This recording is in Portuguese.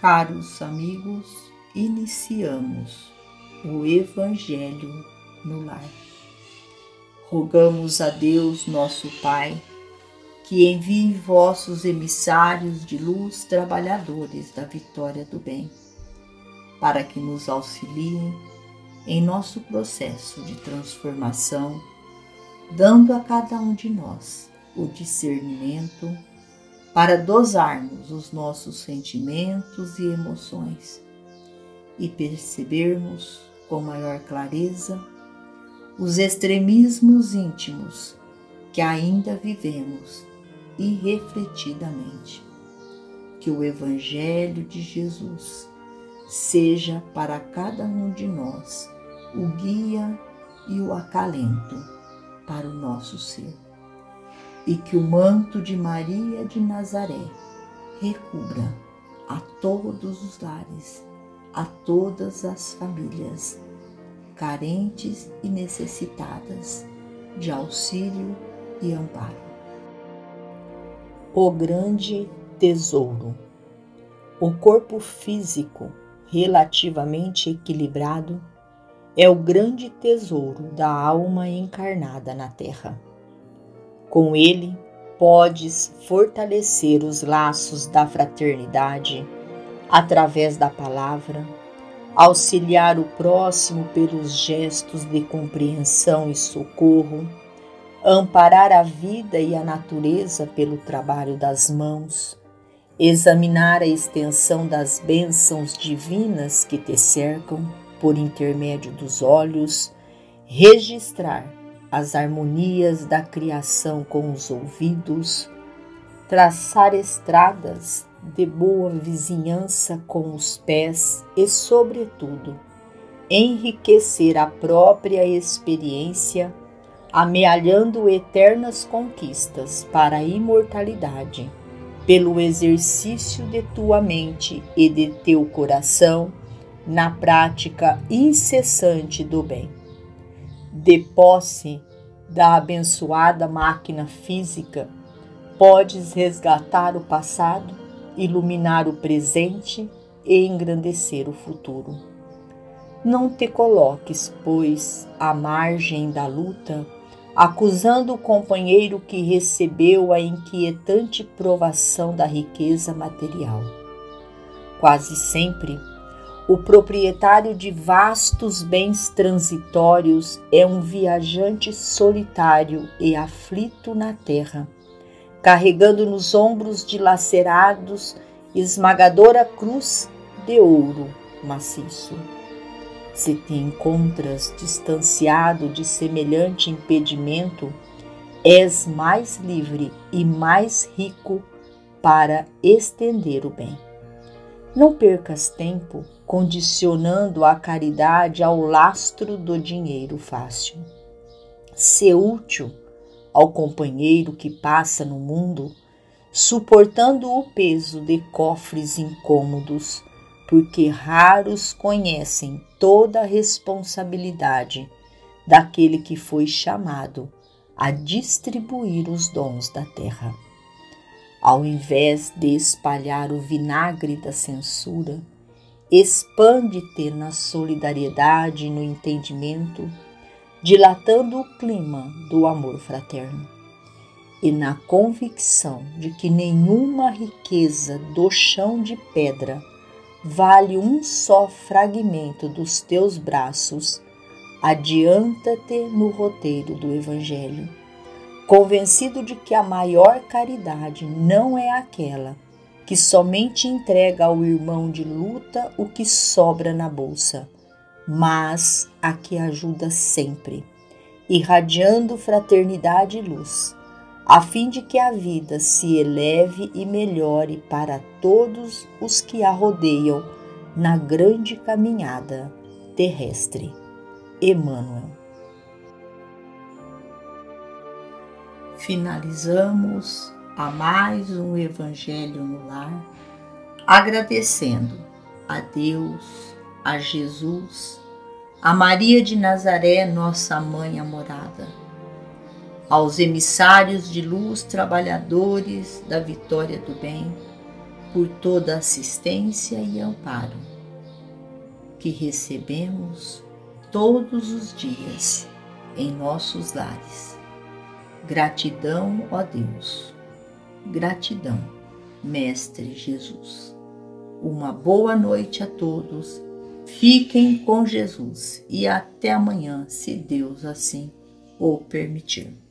Caros amigos, iniciamos o Evangelho no Lar. Rogamos a Deus, nosso Pai, que envie vossos emissários de luz, trabalhadores da vitória do bem, para que nos auxiliem em nosso processo de transformação, dando a cada um de nós o discernimento para dosarmos os nossos sentimentos e emoções e percebermos com maior clareza os extremismos íntimos que ainda vivemos irrefletidamente. Que o Evangelho de Jesus seja para cada um de nós o guia e o acalento para o nosso ser e que o manto de Maria de Nazaré recubra a todos os lares, a todas as famílias, carentes e necessitadas de auxílio e amparo. O grande tesouro. O corpo físico relativamente equilibrado é o grande tesouro da alma encarnada na Terra com ele, podes fortalecer os laços da fraternidade através da palavra, auxiliar o próximo pelos gestos de compreensão e socorro, amparar a vida e a natureza pelo trabalho das mãos, examinar a extensão das bênçãos divinas que te cercam por intermédio dos olhos, registrar as harmonias da criação com os ouvidos, traçar estradas de boa vizinhança com os pés e, sobretudo, enriquecer a própria experiência, amealhando eternas conquistas para a imortalidade, pelo exercício de tua mente e de teu coração na prática incessante do bem de posse da abençoada máquina física, podes resgatar o passado, iluminar o presente e engrandecer o futuro. Não te coloques, pois, à margem da luta, acusando o companheiro que recebeu a inquietante provação da riqueza material. Quase sempre, o proprietário de vastos bens transitórios é um viajante solitário e aflito na terra, carregando nos ombros dilacerados esmagadora cruz de ouro maciço. Se te encontras distanciado de semelhante impedimento, és mais livre e mais rico para estender o bem. Não percas tempo condicionando a caridade ao lastro do dinheiro fácil. Ser útil ao companheiro que passa no mundo, suportando o peso de cofres incômodos, porque raros conhecem toda a responsabilidade daquele que foi chamado a distribuir os dons da terra. Ao invés de espalhar o vinagre da censura, expande-te na solidariedade e no entendimento, dilatando o clima do amor fraterno. E na convicção de que nenhuma riqueza do chão de pedra vale um só fragmento dos teus braços, adianta-te no roteiro do Evangelho, convencido de que a maior caridade não é aquela que somente entrega ao irmão de luta o que sobra na bolsa, mas a que ajuda sempre, irradiando fraternidade e luz, a fim de que a vida se eleve e melhore para todos os que a rodeiam na grande caminhada terrestre. Emmanuel. Finalizamos a mais um Evangelho no Lar, agradecendo a Deus, a Jesus, a Maria de Nazaré, nossa mãe amorada, aos emissários de luz, trabalhadores da vitória do bem, por toda assistência e amparo que recebemos todos os dias em nossos lares. Gratidão, ó Deus. Gratidão, Mestre Jesus. Uma boa noite a todos. Fiquem com Jesus e até amanhã, se Deus assim o permitir.